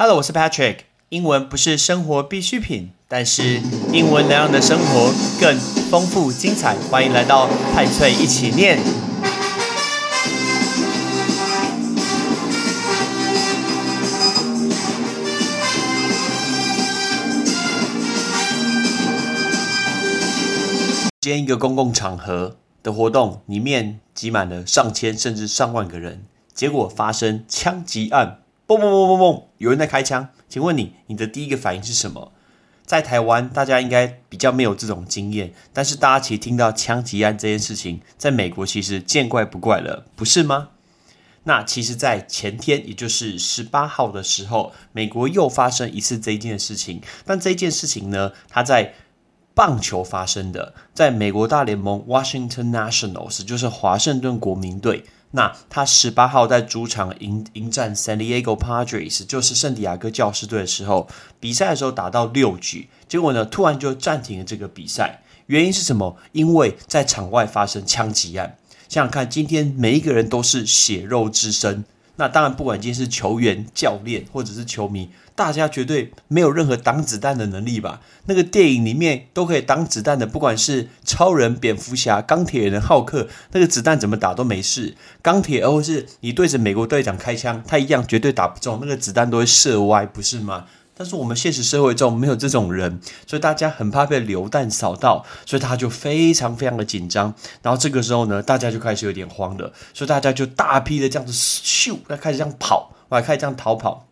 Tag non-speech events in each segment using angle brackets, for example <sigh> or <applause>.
Hello，我是 Patrick。英文不是生活必需品，但是英文能让你的生活更丰富精彩。欢迎来到派翠一起念。今天一个公共场合的活动里面挤满了上千甚至上万个人，结果发生枪击案，嘣嘣嘣嘣嘣，有人在开枪。请问你，你的第一个反应是什么？在台湾，大家应该比较没有这种经验，但是大家其实听到枪击案这件事情，在美国其实见怪不怪了，不是吗？那其实，在前天，也就是十八号的时候，美国又发生一次这件事情，但这件事情呢，它在棒球发生的，在美国大联盟 Washington Nationals，就是华盛顿国民队。那他十八号在主场迎迎战 San Diego Padres，就是圣地亚哥教师队的时候，比赛的时候打到六局，结果呢突然就暂停了这个比赛。原因是什么？因为在场外发生枪击案。想想看，今天每一个人都是血肉之身。那当然，不管今天是球员、教练或者是球迷。大家绝对没有任何挡子弹的能力吧？那个电影里面都可以挡子弹的，不管是超人、蝙蝠侠、钢铁人、浩克，那个子弹怎么打都没事。钢铁，或是你对着美国队长开枪，他一样绝对打不中，那个子弹都会射歪，不是吗？但是我们现实社会中没有这种人，所以大家很怕被流弹扫到，所以他就非常非常的紧张。然后这个时候呢，大家就开始有点慌了，所以大家就大批的这样子咻，开始这样跑，还开始这样逃跑。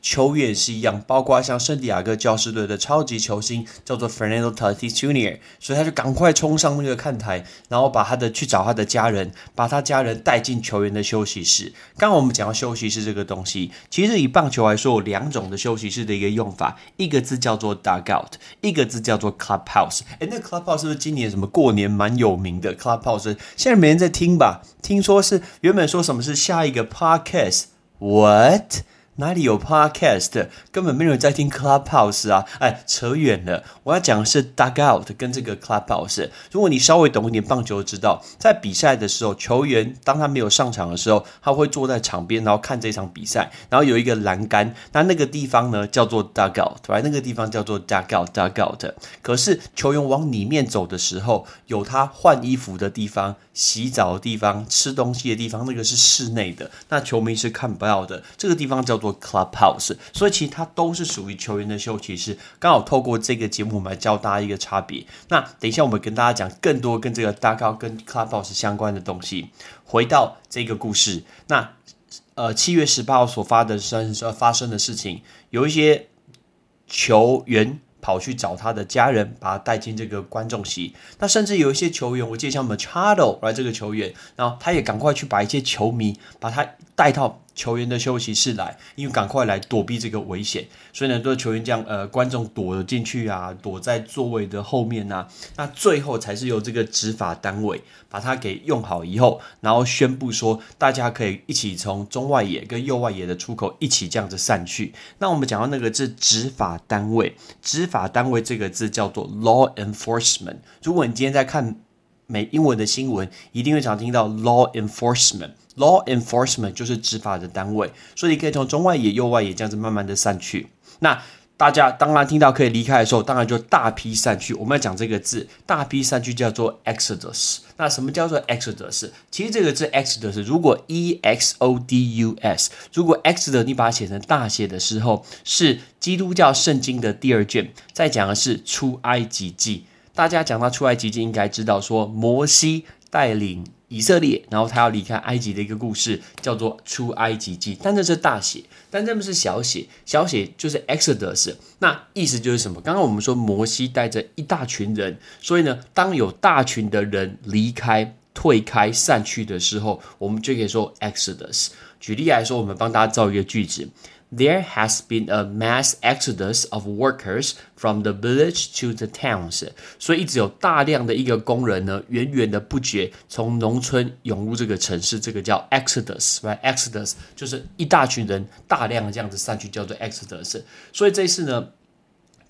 球员是一样，包括像圣地亚哥教师队的超级球星叫做 Fernando Tatis Jr.，所以他就赶快冲上那个看台，然后把他的去找他的家人，把他家人带进球员的休息室。刚刚我们讲到休息室这个东西，其实以棒球来说，有两种的休息室的一个用法，一个字叫做 dugout，一个字叫做 clubhouse。哎，那 clubhouse 是不是今年什么过年蛮有名的 clubhouse？现在没人在听吧？听说是原本说什么是下一个 podcast？What？哪里有 podcast？根本没有人在听 Clubhouse 啊！哎，扯远了。我要讲的是 Dugout 跟这个 Clubhouse。如果你稍微懂一点棒球，知道在比赛的时候，球员当他没有上场的时候，他会坐在场边，然后看这场比赛。然后有一个栏杆，那那个地方呢叫做 Dugout，对吧？那个地方叫做 Dugout，Dugout。可是球员往里面走的时候，有他换衣服的地方、洗澡的地方、吃东西的地方，那个是室内的，那球迷是看不到的。这个地方叫做。clubhouse，所以其实它都是属于球员的休息室。刚好透过这个节目，我们来教大家一个差别。那等一下，我们跟大家讲更多跟这个大高跟 clubhouse 相关的东西。回到这个故事，那呃七月十八号所发的生发生的事情，有一些球员。跑去找他的家人，把他带进这个观众席。那甚至有一些球员，我记得像 Machado 来这个球员，然后他也赶快去把一些球迷把他带到球员的休息室来，因为赶快来躲避这个危险。所以呢，都球员这样，呃，观众躲了进去啊，躲在座位的后面啊。那最后才是由这个执法单位把它给用好以后，然后宣布说，大家可以一起从中外野跟右外野的出口一起这样子散去。那我们讲到那个是执法单位，执。法单位这个字叫做 law enforcement。如果你今天在看美英文的新闻，一定会常听到 law enforcement。Law enforcement 就是执法的单位，所以你可以从中外野、右外野这样子慢慢的散去。那大家当然听到可以离开的时候，当然就大批散去。我们要讲这个字，大批散去叫做 exodus。那什么叫做 exodus？其实这个字 exodus，如果 e x o d u s，如果 exodus 你把它写成大写的时候，是基督教圣经的第二卷，在讲的是出埃及记。大家讲到出埃及记，应该知道说摩西带领。以色列，然后他要离开埃及的一个故事，叫做出埃及记，但这是大写，但这边是小写，小写就是 Exodus，那意思就是什么？刚刚我们说摩西带着一大群人，所以呢，当有大群的人离开、退开、散去的时候，我们就可以说 Exodus。举例来说，我们帮大家造一个句子。There has been a mass exodus of workers from the village to the towns。所以一直有大量的一个工人呢，源源的不绝从农村涌入这个城市，这个叫 exodus，right？exodus 就是一大群人大量的这样子散去，叫做 exodus。所以这一次呢，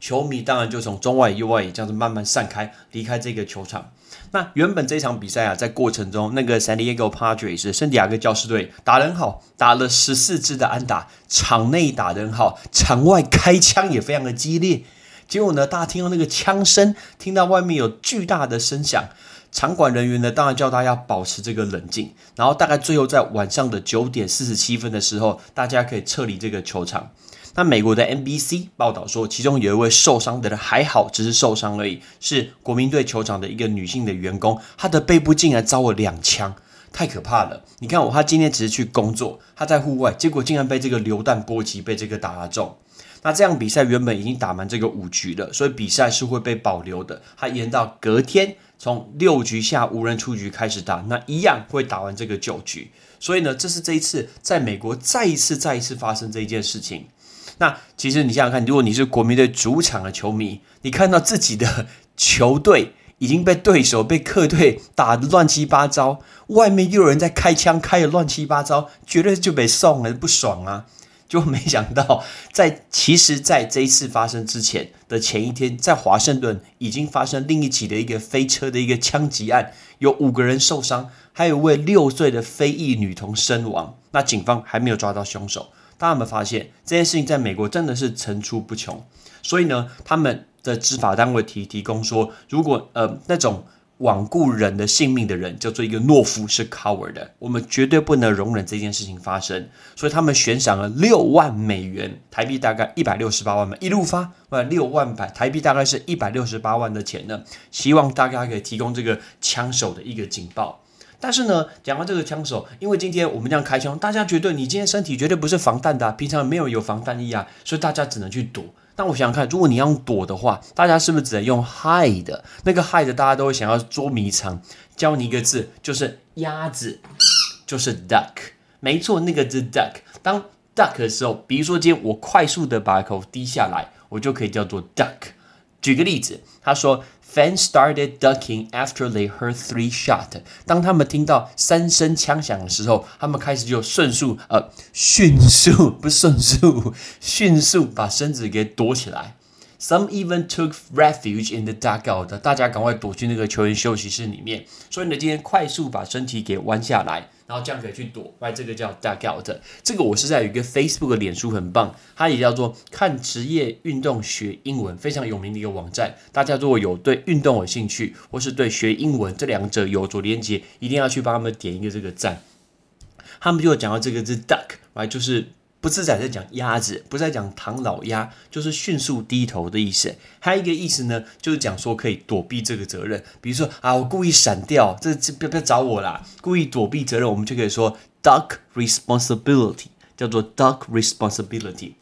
球迷当然就从中外右外野这样子慢慢散开，离开这个球场。那原本这场比赛啊，在过程中，那个 San Diego Padres 圣地亚哥教士队打得很好，打了十四支的安打，场内打得很好，场外开枪也非常的激烈。结果呢，大家听到那个枪声，听到外面有巨大的声响，场馆人员呢，当然叫大家保持这个冷静。然后大概最后在晚上的九点四十七分的时候，大家可以撤离这个球场。那美国的 NBC 报道说，其中有一位受伤的人还好，只是受伤而已，是国民队球场的一个女性的员工，她的背部竟然遭了两枪，太可怕了！你看我，她今天只是去工作，她在户外，结果竟然被这个榴弹波及，被这个打中。那这样比赛原本已经打满这个五局了，所以比赛是会被保留的，它延到隔天从六局下无人出局开始打，那一样会打完这个九局。所以呢，这是这一次在美国再一次再一次发生这一件事情。那其实你想想看，如果你是国民队主场的球迷，你看到自己的球队已经被对手、被客队打得乱七八糟，外面又有人在开枪，开的乱七八糟，绝对就被送了，不爽啊！<laughs> 就没想到，在其实，在这一次发生之前的前一天，在华盛顿已经发生另一起的一个飞车的一个枪击案，有五个人受伤，还有位六岁的非裔女童身亡。那警方还没有抓到凶手。他们发现这件事情在美国真的是层出不穷？所以呢，他们的执法单位提提供说，如果呃那种罔顾人的性命的人叫做一个懦夫，是 coward 的，我们绝对不能容忍这件事情发生。所以他们悬赏了六万美元，台币大概一百六十八万嘛，一路发，呃，六万百台币大概是一百六十八万的钱呢，希望大家可以提供这个枪手的一个警报。但是呢，讲到这个枪手，因为今天我们这样开枪，大家觉得你今天身体绝对不是防弹的，平常没有有防弹衣啊，所以大家只能去躲。那我想想看，如果你要躲的话，大家是不是只能用 hide？那个 hide 大家都会想要捉迷藏。教你一个字，就是鸭子，就是 duck。没错，那个字 duck。当 duck 的时候，比如说今天我快速的把口低下来，我就可以叫做 duck。举个例子，他说。Fans started ducking after they heard three shot。当他们听到三声枪响的时候，他们开始就迅速呃迅速不迅速迅速把身子给躲起来。Some even took refuge in the dugout。大家赶快躲去那个球员休息室里面。所以呢，今天快速把身体给弯下来。然后这样可以去躲，来这个叫 dugout。这个我是在有一个 Facebook 的脸书很棒，它也叫做看职业运动学英文，非常有名的一个网站。大家如果有对运动有兴趣，或是对学英文这两者有所连接，一定要去帮他们点一个这个赞。他们就讲到这个是 duck，来就是。不是在在讲鸭子，不是在讲唐老鸭，就是迅速低头的意思。还有一个意思呢，就是讲说可以躲避这个责任。比如说啊，我故意闪掉，这这不要不要找我啦，故意躲避责任，我们就可以说 duck responsibility，叫做 duck responsibility。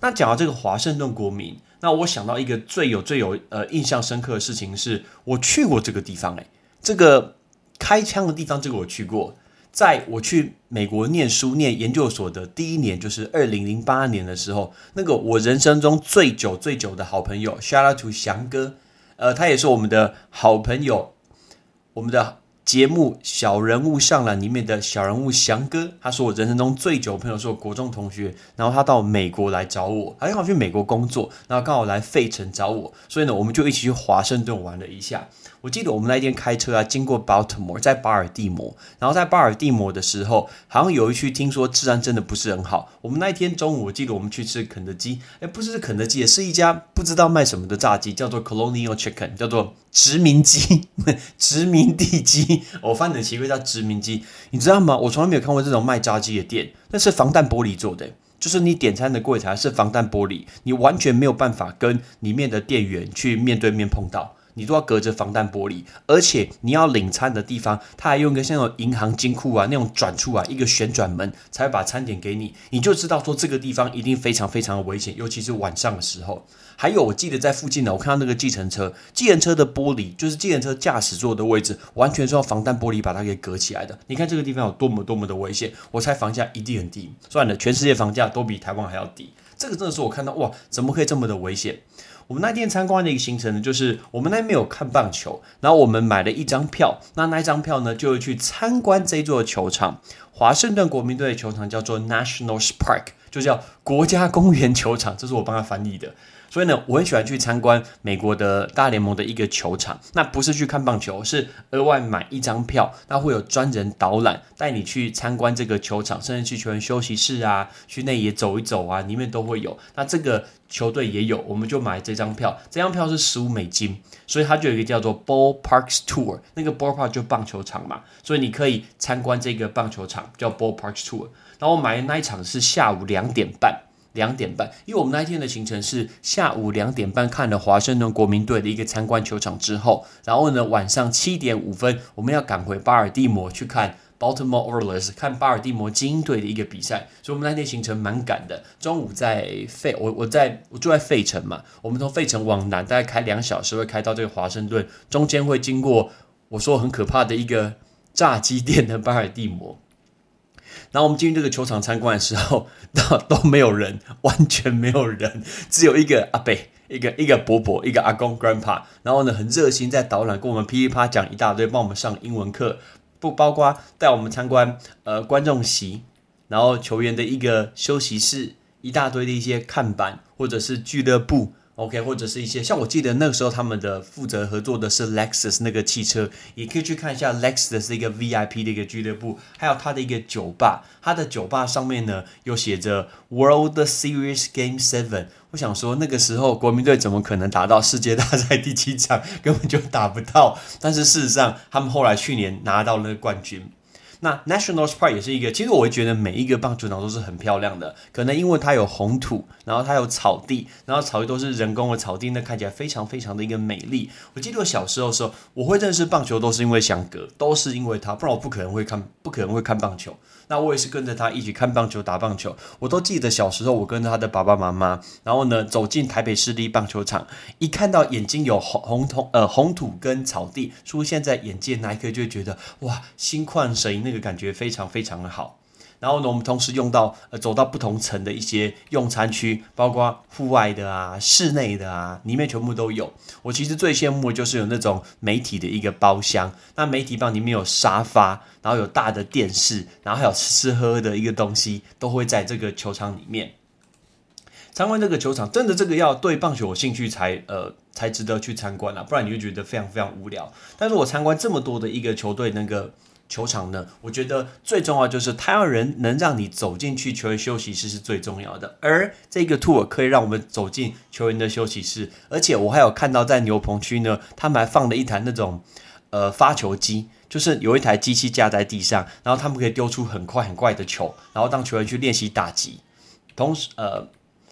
那讲到这个华盛顿国民，那我想到一个最有最有呃印象深刻的事情，是我去过这个地方，诶，这个开枪的地方，这个我去过。在我去美国念书、念研究所的第一年，就是二零零八年的时候，那个我人生中最久、最久的好朋友，Shout out to 翔哥，呃，他也是我们的好朋友，我们的节目《小人物上篮》里面的小人物翔哥，他是我人生中最久朋友，是我国中同学，然后他到美国来找我，他刚好去美国工作，然后刚好来费城找我，所以呢，我们就一起去华盛顿玩了一下。我记得我们那一天开车啊，经过 Baltimore，在巴尔的摩，然后在巴尔的摩的时候，好像有一区听说治安真的不是很好。我们那一天中午，我记得我们去吃肯德基，哎，不是肯德基，也是一家不知道卖什么的炸鸡，叫做 Colonial Chicken，叫做殖民鸡，<laughs> 殖民地鸡。我翻的奇怪叫殖民鸡，你知道吗？我从来没有看过这种卖炸鸡的店，那是防弹玻璃做的，就是你点餐的柜台是防弹玻璃，你完全没有办法跟里面的店员去面对面碰到。你都要隔着防弹玻璃，而且你要领餐的地方，他还用一个像那种银行金库啊那种转出来一个旋转门，才会把餐点给你。你就知道说这个地方一定非常非常的危险，尤其是晚上的时候。还有，我记得在附近呢，我看到那个计程车，计程车的玻璃就是计程车驾驶座的位置，完全是用防弹玻璃把它给隔起来的。你看这个地方有多么多么的危险，我猜房价一定很低。算了，全世界房价都比台湾还要低，这个真的是我看到哇，怎么可以这么的危险？我们那天参观的一个行程呢，就是我们那天没有看棒球，然后我们买了一张票，那那一张票呢，就是去参观这座球场——华盛顿国民队的球场，叫做 National Park，就叫国家公园球场，这是我帮他翻译的。所以呢，我很喜欢去参观美国的大联盟的一个球场。那不是去看棒球，是额外买一张票，那会有专人导览带你去参观这个球场，甚至去球员休息室啊，去内野走一走啊，里面都会有。那这个球队也有，我们就买这张票。这张票是十五美金，所以它就有一个叫做 Ball Parks Tour，那个 Ball Park 就棒球场嘛，所以你可以参观这个棒球场，叫 Ball Parks Tour。然后我买的那一场是下午两点半。两点半，因为我们那一天的行程是下午两点半看了华盛顿国民队的一个参观球场之后，然后呢晚上七点五分我们要赶回巴尔的摩去看 Baltimore Orioles 看巴尔的摩精英队的一个比赛，所以我们那天行程蛮赶的。中午在费我我在我住在费城嘛，我们从费城往南大概开两小时会开到这个华盛顿，中间会经过我说很可怕的一个炸鸡店的巴尔的摩。然后我们进入这个球场参观的时候，都 <laughs> 都没有人，完全没有人，只有一个阿伯，一个一个伯伯，一个阿公 grandpa。然后呢，很热心在导览，跟我们噼里啪讲一大堆，帮我们上英文课，不包括带我们参观呃观众席，然后球员的一个休息室，一大堆的一些看板或者是俱乐部。OK，或者是一些像我记得那个时候他们的负责合作的是 Lexus 那个汽车，也可以去看一下 Lexus 是一个 VIP 的一个俱乐部，还有他的一个酒吧，他的酒吧上面呢有写着 World Series Game Seven。我想说那个时候国民队怎么可能打到世界大赛第七场，<laughs> 根本就打不到。但是事实上他们后来去年拿到了冠军。那 National Park 也是一个，其实我会觉得每一个棒球场都是很漂亮的，可能因为它有红土，然后它有草地，然后草地都是人工的草地，那看起来非常非常的一个美丽。我记得我小时候的时候，我会认识棒球都是因为翔哥，都是因为他，不然我不可能会看，不可能会看棒球。那我也是跟着他一起看棒球、打棒球。我都记得小时候，我跟着他的爸爸妈妈，然后呢走进台北市立棒球场，一看到眼睛有红红土呃红土跟草地出现在眼界那一刻，就觉得哇心旷神怡，那个感觉非常非常的好。然后呢，我们同时用到呃走到不同层的一些用餐区，包括户外的啊、室内的啊，里面全部都有。我其实最羡慕的就是有那种媒体的一个包厢，那媒体包里面有沙发，然后有大的电视，然后还有吃吃喝喝的一个东西，都会在这个球场里面。参观这个球场，真的这个要对棒球有兴趣才呃才值得去参观啊，不然你会觉得非常非常无聊。但是我参观这么多的一个球队那个。球场呢，我觉得最重要就是他要人能让你走进去球员休息室是最重要的，而这个 tour 可以让我们走进球员的休息室，而且我还有看到在牛棚区呢，他们还放了一台那种呃发球机，就是有一台机器架在地上，然后他们可以丢出很快很快的球，然后当球员去练习打击。同时，呃，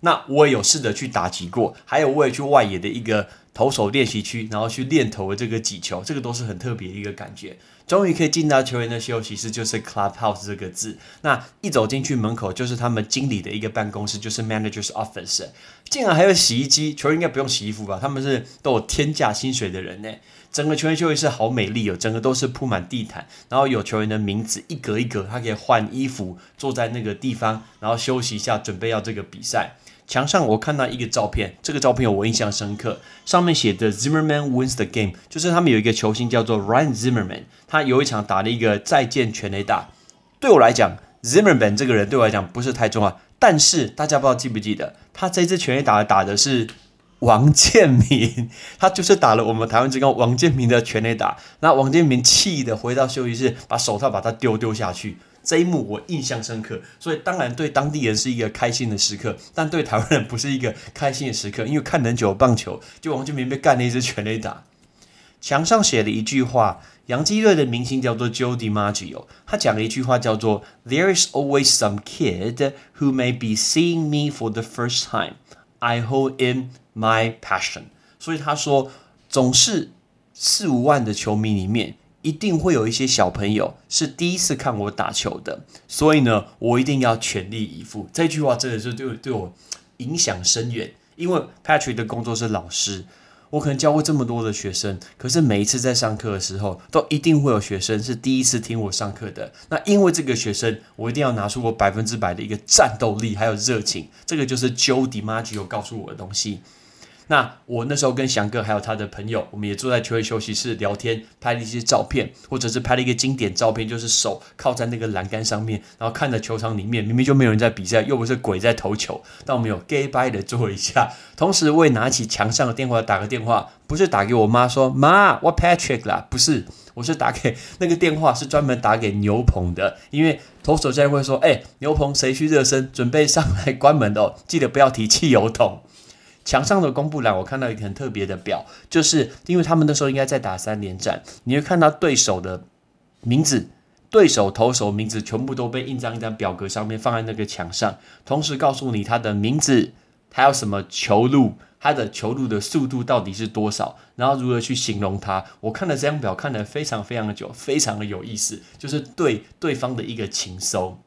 那我也有试着去打击过，还有我也去外野的一个投手练习区，然后去练投的这个几球，这个都是很特别的一个感觉。终于可以进到球员的休息室，就是 clubhouse 这个字。那一走进去门口，就是他们经理的一个办公室，就是 manager's office。竟然还有洗衣机，球员应该不用洗衣服吧？他们是都有天价薪水的人呢。整个球员休息室好美丽哦，整个都是铺满地毯，然后有球员的名字一格一格，他可以换衣服，坐在那个地方，然后休息一下，准备要这个比赛。墙上我看到一个照片，这个照片我印象深刻，上面写的 Zimmerman wins the game，就是他们有一个球星叫做 Ryan Zimmerman，他有一场打了一个再见全垒打。对我来讲，Zimmerman 这个人对我来讲不是太重要，但是大家不知道记不记得，他这支全垒打打的是王建民，<laughs> 他就是打了我们台湾之光王建民的全垒打，那王建民气的回到休息室，把手套把他丢丢下去。这一幕我印象深刻，所以当然对当地人是一个开心的时刻，但对台湾人不是一个开心的时刻，因为看很久棒球，就王建民被干了一支全垒打。墙上写了一句话，洋基队的明星叫做 Joe DiMaggio，他讲了一句话叫做 "There is always some kid who may be seeing me for the first time. I hold in my passion." 所以他说，总是四五万的球迷里面。一定会有一些小朋友是第一次看我打球的，所以呢，我一定要全力以赴。这句话真的是对我对我影响深远。因为 Patrick 的工作是老师，我可能教过这么多的学生，可是每一次在上课的时候，都一定会有学生是第一次听我上课的。那因为这个学生，我一定要拿出我百分之百的一个战斗力还有热情。这个就是 Joe DiMaggio 告诉我的东西。那我那时候跟翔哥还有他的朋友，我们也坐在球员休息室聊天，拍了一些照片，或者是拍了一个经典照片，就是手靠在那个栏杆上面，然后看着球场里面明明就没有人在比赛，又不是鬼在投球，但我们有 gay bye 的做一下。同时我也拿起墙上的电话打个电话，不是打给我妈说妈我 Patrick 啦，不是，我是打给那个电话是专门打给牛棚的，因为投手在会说，哎，牛棚谁去热身，准备上来关门的，记得不要提汽油桶。墙上的公布栏，我看到一个很特别的表，就是因为他们那时候应该在打三连战，你会看到对手的名字、对手投手名字全部都被印在一张表格上面，放在那个墙上，同时告诉你他的名字，他有什么球路，他的球路的速度到底是多少，然后如何去形容他。我看了这张表，看了非常非常的久，非常的有意思，就是对对方的一个情搜。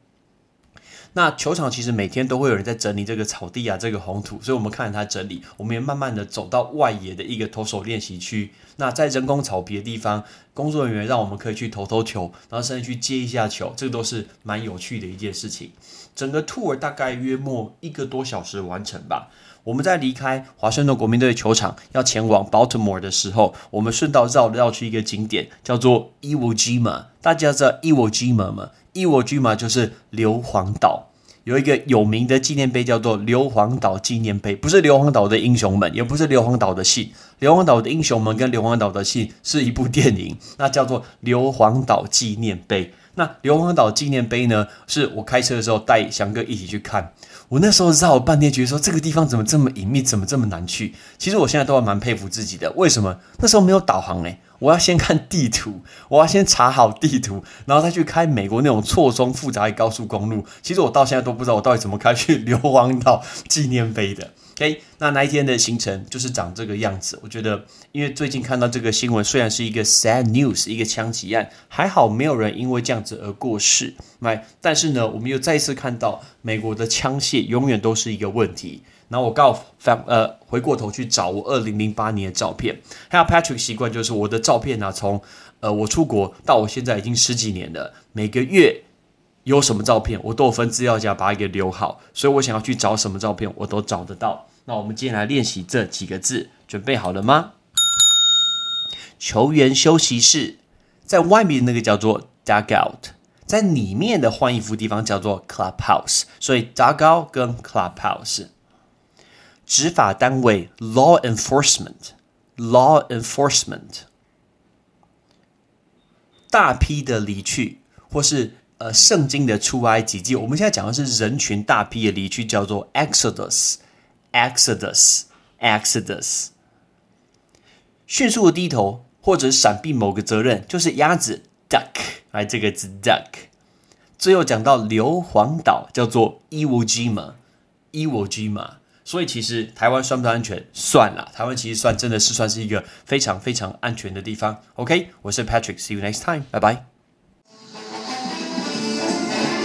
那球场其实每天都会有人在整理这个草地啊，这个红土，所以我们看着他整理，我们也慢慢的走到外野的一个投手练习区。那在人工草皮的地方，工作人员让我们可以去投投球，然后甚至去接一下球，这个都是蛮有趣的一件事情。整个 tour 大概约莫一个多小时完成吧。我们在离开华盛顿国民队球场要前往 Baltimore 的时候，我们顺道绕绕去一个景点，叫做 Iwo Jima。大家知道 Iwo Jima 吗？伊沃居嘛，就是硫磺岛有一个有名的纪念碑，叫做硫磺岛纪念碑。不是硫磺岛的英雄们，也不是硫磺岛的信。硫磺岛的英雄们跟硫磺岛的信是一部电影，那叫做硫磺岛纪念碑。那硫磺岛纪念碑呢，是我开车的时候带翔哥一起去看。我那时候绕了半天，觉得说这个地方怎么这么隐秘，怎么这么难去？其实我现在都还蛮佩服自己的。为什么那时候没有导航诶？我要先看地图，我要先查好地图，然后再去开美国那种错综复杂的高速公路。其实我到现在都不知道我到底怎么开去硫磺岛纪念碑的。OK，那那一天的行程就是长这个样子。我觉得，因为最近看到这个新闻，虽然是一个 sad news，一个枪击案，还好没有人因为这样子而过世。来，但是呢，我们又再一次看到美国的枪械永远都是一个问题。然后我告翻呃回过头去找我二零零八年的照片，还有 Patrick 习惯就是我的照片呢，从呃我出国到我现在已经十几年了，每个月有什么照片我都有分资料夹把它给留好，所以我想要去找什么照片我都找得到。那我们今天来练习这几个字，准备好了吗？球员休息室，在外面那个叫做 dugout，在里面的换衣服地方叫做 clubhouse，所以 dugout 跟 clubhouse。执法单位 law enforcement，law enforcement，大批的离去，或是呃圣经的出埃及记，我们现在讲的是人群大批的离去，叫做 exodus，exodus，exodus。迅速的低头或者闪避某个责任，就是鸭子 duck，来这个字 duck。最后讲到硫磺岛，叫做 Iwo Jima，Iwo Jima。所以其实台湾算不算安全？算了，台湾其实算真的是算是一个非常非常安全的地方。OK，我是 Patrick，See you next time，拜拜。